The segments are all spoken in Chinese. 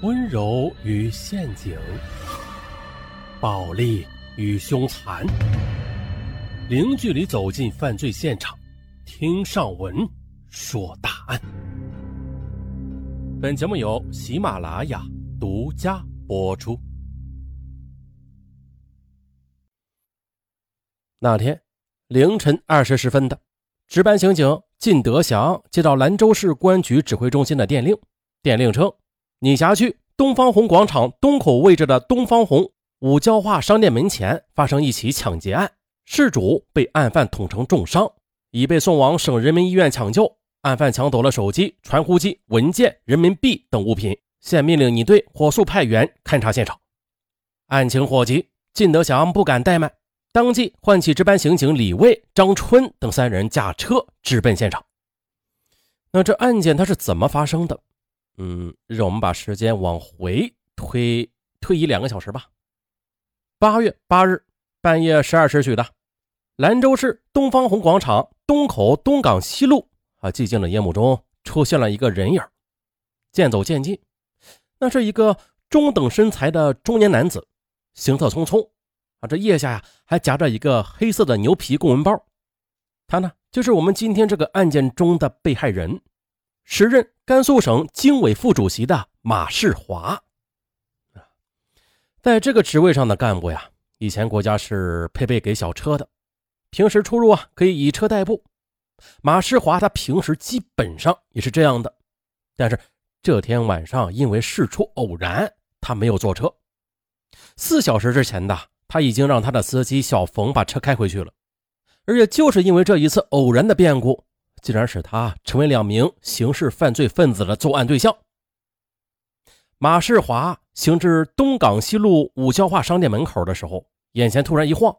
温柔与陷阱，暴力与凶残，零距离走进犯罪现场，听上文说大案。本节目由喜马拉雅独家播出。那天凌晨二时分的，值班刑警靳德祥接到兰州市公安局指挥中心的电令，电令称。你辖区东方红广场东口位置的东方红五交化商店门前发生一起抢劫案，事主被案犯捅成重伤，已被送往省人民医院抢救。案犯抢走了手机、传呼机、文件、人民币等物品。现命令你队火速派员勘查现场。案情火急，靳德祥不敢怠慢，当即唤起值班刑警李卫、张春等三人驾车直奔现场。那这案件它是怎么发生的？嗯，让我们把时间往回推推移两个小时吧。八月八日半夜十二时许的，兰州市东方红广场东口东港西路啊，寂静的夜幕中出现了一个人影，渐走渐近。那是一个中等身材的中年男子，行色匆匆啊，这腋下呀还夹着一个黑色的牛皮公文包。他呢，就是我们今天这个案件中的被害人。时任甘肃省经委副主席的马世华，在这个职位上的干部呀，以前国家是配备给小车的，平时出入啊可以以车代步。马世华他平时基本上也是这样的，但是这天晚上因为事出偶然，他没有坐车。四小时之前的他已经让他的司机小冯把车开回去了，而且就是因为这一次偶然的变故。竟然使他成为两名刑事犯罪分子的作案对象。马世华行至东港西路五交化商店门口的时候，眼前突然一晃，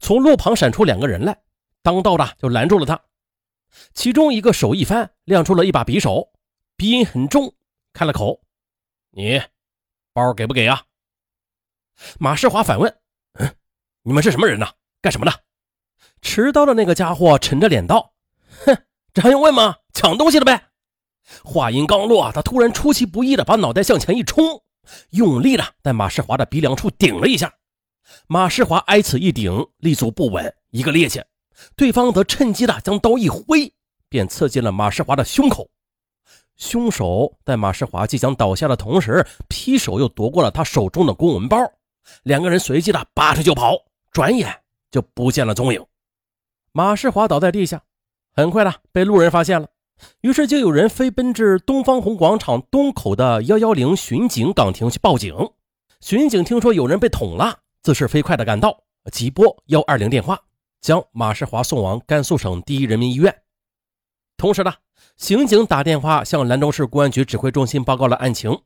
从路旁闪出两个人来，当道的就拦住了他。其中一个手一翻，亮出了一把匕首，鼻音很重，开了口：“你包给不给啊？”马世华反问：“嗯，你们是什么人呢？干什么的？”持刀的那个家伙沉着脸道：“哼。”这还用问吗？抢东西了呗！话音刚落，他突然出其不意的把脑袋向前一冲，用力的在马世华的鼻梁处顶了一下。马世华挨此一顶，立足不稳，一个趔趄，对方则趁机的将刀一挥，便刺进了马世华的胸口。凶手在马世华即将倒下的同时，劈手又夺过了他手中的公文包，两个人随即的拔腿就跑，转眼就不见了踪影。马世华倒在地下。很快的被路人发现了，于是就有人飞奔至东方红广场东口的幺幺零巡警岗亭去报警。巡警听说有人被捅了，自是飞快的赶到，急拨幺二零电话，将马世华送往甘肃省第一人民医院。同时呢，刑警打电话向兰州市公安局指挥中心报告了案情。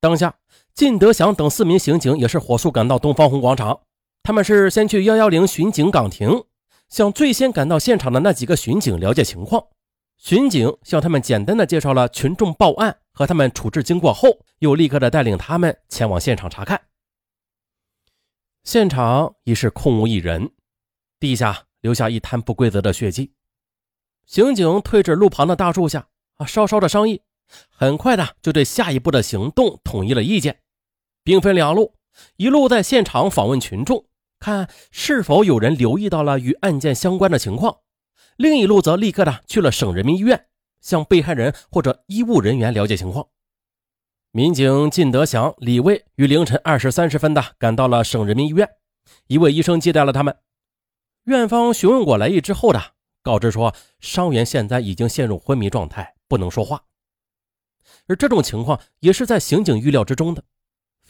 当下，靳德祥等四名刑警也是火速赶到东方红广场，他们是先去幺幺零巡警岗亭。向最先赶到现场的那几个巡警了解情况，巡警向他们简单的介绍了群众报案和他们处置经过后，又立刻的带领他们前往现场查看。现场已是空无一人，地下留下一滩不规则的血迹。刑警退至路旁的大树下啊，稍稍的商议，很快的就对下一步的行动统一了意见，兵分两路，一路在现场访问群众。看是否有人留意到了与案件相关的情况，另一路则立刻的去了省人民医院，向被害人或者医务人员了解情况。民警靳德祥、李卫于凌晨二时三十分的赶到了省人民医院，一位医生接待了他们。院方询问过来意之后的，告知说伤员现在已经陷入昏迷状态，不能说话。而这种情况也是在刑警预料之中的。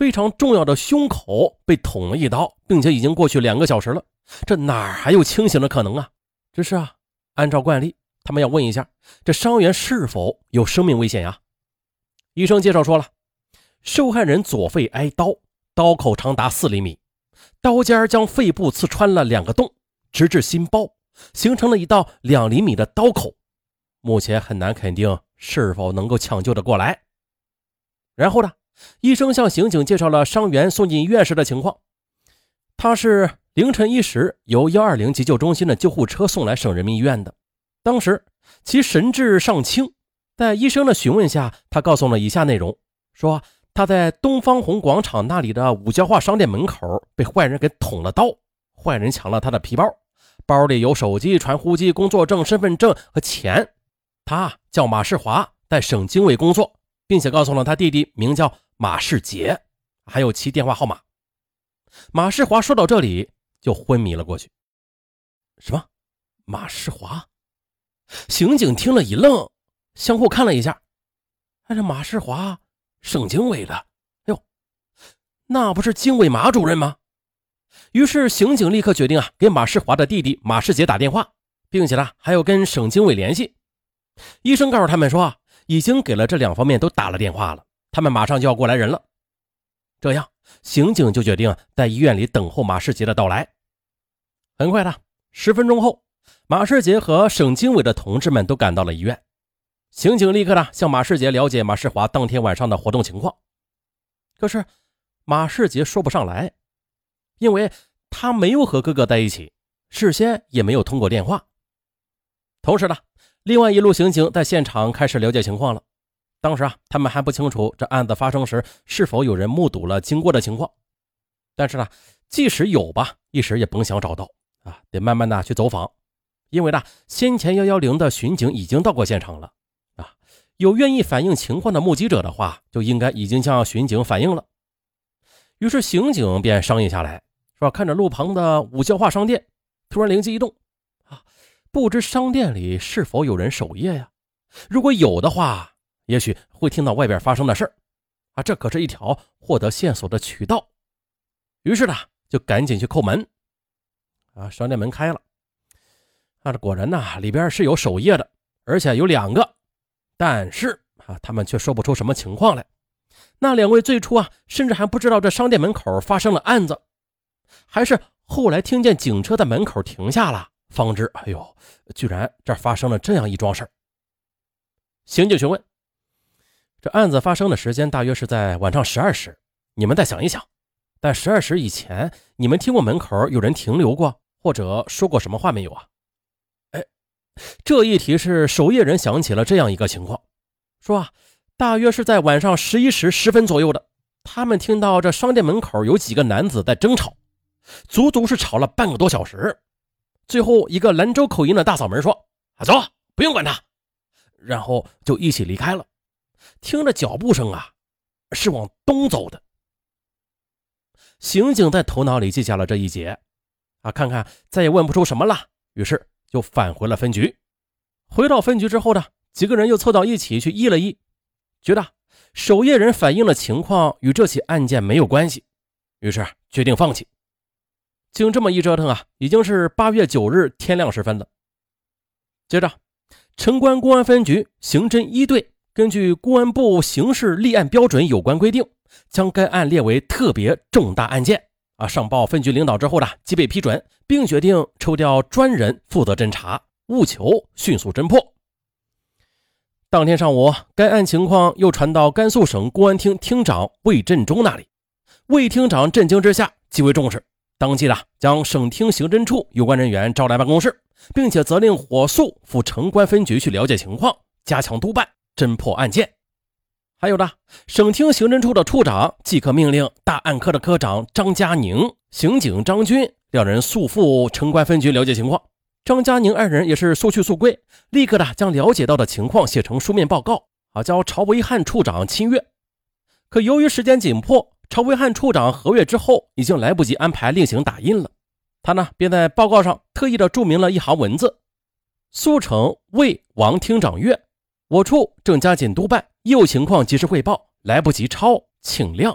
非常重要的胸口被捅了一刀，并且已经过去两个小时了，这哪还有清醒的可能啊？只是啊，按照惯例，他们要问一下这伤员是否有生命危险呀？医生介绍说了，受害人左肺挨刀，刀口长达四厘米，刀尖将肺部刺穿了两个洞，直至心包，形成了一道两厘米的刀口，目前很难肯定是否能够抢救的过来。然后呢？医生向刑警介绍了伤员送进医院时的情况。他是凌晨一时由幺二零急救中心的救护车送来省人民医院的。当时其神志尚清，在医生的询问下，他告诉了以下内容：说他在东方红广场那里的五交化商店门口被坏人给捅了刀，坏人抢了他的皮包，包里有手机、传呼机、工作证、身份证和钱。他叫马世华，在省经委工作，并且告诉了他弟弟名叫马世杰，还有其电话号码。马世华说到这里就昏迷了过去。什么？马世华？刑警听了一愣，相互看了一下。哎，这马世华，省经委的。哎呦，那不是经委马主任吗？于是刑警立刻决定啊，给马世华的弟弟马世杰打电话，并且呢，还要跟省经委联系。医生告诉他们说，已经给了这两方面都打了电话了，他们马上就要过来人了。这样，刑警就决定在医院里等候马世杰的到来。很快的，十分钟后，马世杰和省经委的同志们都赶到了医院。刑警立刻呢向马世杰了解马世华当天晚上的活动情况。可是，马世杰说不上来，因为他没有和哥哥在一起，事先也没有通过电话。同时呢。另外一路刑警在现场开始了解情况了。当时啊，他们还不清楚这案子发生时是否有人目睹了经过的情况。但是呢，即使有吧，一时也甭想找到啊，得慢慢的去走访。因为呢，先前幺幺零的巡警已经到过现场了啊，有愿意反映情况的目击者的话，就应该已经向巡警反映了。于是刑警便商议下来，说看着路旁的五角化商店，突然灵机一动啊。不知商店里是否有人守夜呀？如果有的话，也许会听到外边发生的事儿啊，这可是一条获得线索的渠道。于是呢，就赶紧去叩门。啊，商店门开了，啊，这果然呐，里边是有守夜的，而且有两个。但是啊，他们却说不出什么情况来。那两位最初啊，甚至还不知道这商店门口发生了案子，还是后来听见警车在门口停下了。方知，哎呦，居然这发生了这样一桩事儿。刑警询问：“这案子发生的时间大约是在晚上十二时，你们再想一想，在十二时以前，你们听过门口有人停留过，或者说过什么话没有啊？”哎，这一提示守夜人想起了这样一个情况，说啊，大约是在晚上十一时十分左右的，他们听到这商店门口有几个男子在争吵，足足是吵了半个多小时。最后一个兰州口音的大嗓门说：“啊，走，不用管他。”然后就一起离开了。听着脚步声啊，是往东走的。刑警在头脑里记下了这一节，啊，看看再也问不出什么了，于是就返回了分局。回到分局之后呢，几个人又凑到一起去议了议，觉得守夜人反映的情况与这起案件没有关系，于是决定放弃。经这么一折腾啊，已经是八月九日天亮时分了。接着，城关公安分局刑侦一队根据公安部刑事立案标准有关规定，将该案列为特别重大案件啊，上报分局领导之后呢，即被批准，并决定抽调专人负责侦查，务求迅速侦破。当天上午，该案情况又传到甘肃省公安厅厅长魏振中那里，魏厅长震惊之下极为重视。当即呢将省厅刑侦处有关人员招来办公室，并且责令火速赴城关分局去了解情况，加强督办侦破案件。还有呢，省厅刑侦处的处长即刻命令大案科的科长张佳宁、刑警张军两人速赴城关分局了解情况。张佳宁二人也是速去速归，立刻的将了解到的情况写成书面报告，啊，交朝维汉处长亲阅。可由于时间紧迫。朝维汉处长核阅之后，已经来不及安排另行打印了。他呢，便在报告上特意的注明了一行文字：“速成魏王厅长阅，我处正加紧督办，业务情况及时汇报，来不及抄，请谅。”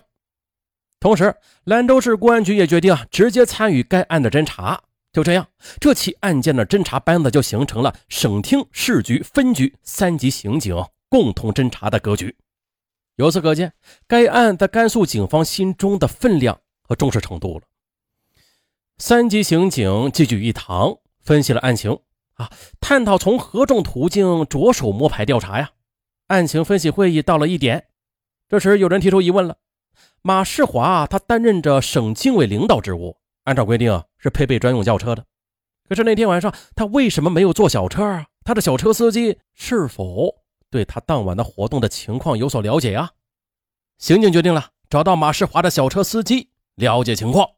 同时，兰州市公安局也决定啊，直接参与该案的侦查。就这样，这起案件的侦查班子就形成了省厅、市局、分局三级刑警共同侦查的格局。由此可见，该案在甘肃警方心中的分量和重视程度了。三级刑警聚聚一堂，分析了案情啊，探讨从何种途径着手摸排调查呀。案情分析会议到了一点，这时有人提出疑问了：马世华他担任着省经委领导职务，按照规定是配备专用轿车的，可是那天晚上他为什么没有坐小车啊？他的小车司机是否？对他当晚的活动的情况有所了解啊？刑警决定了找到马世华的小车司机了解情况。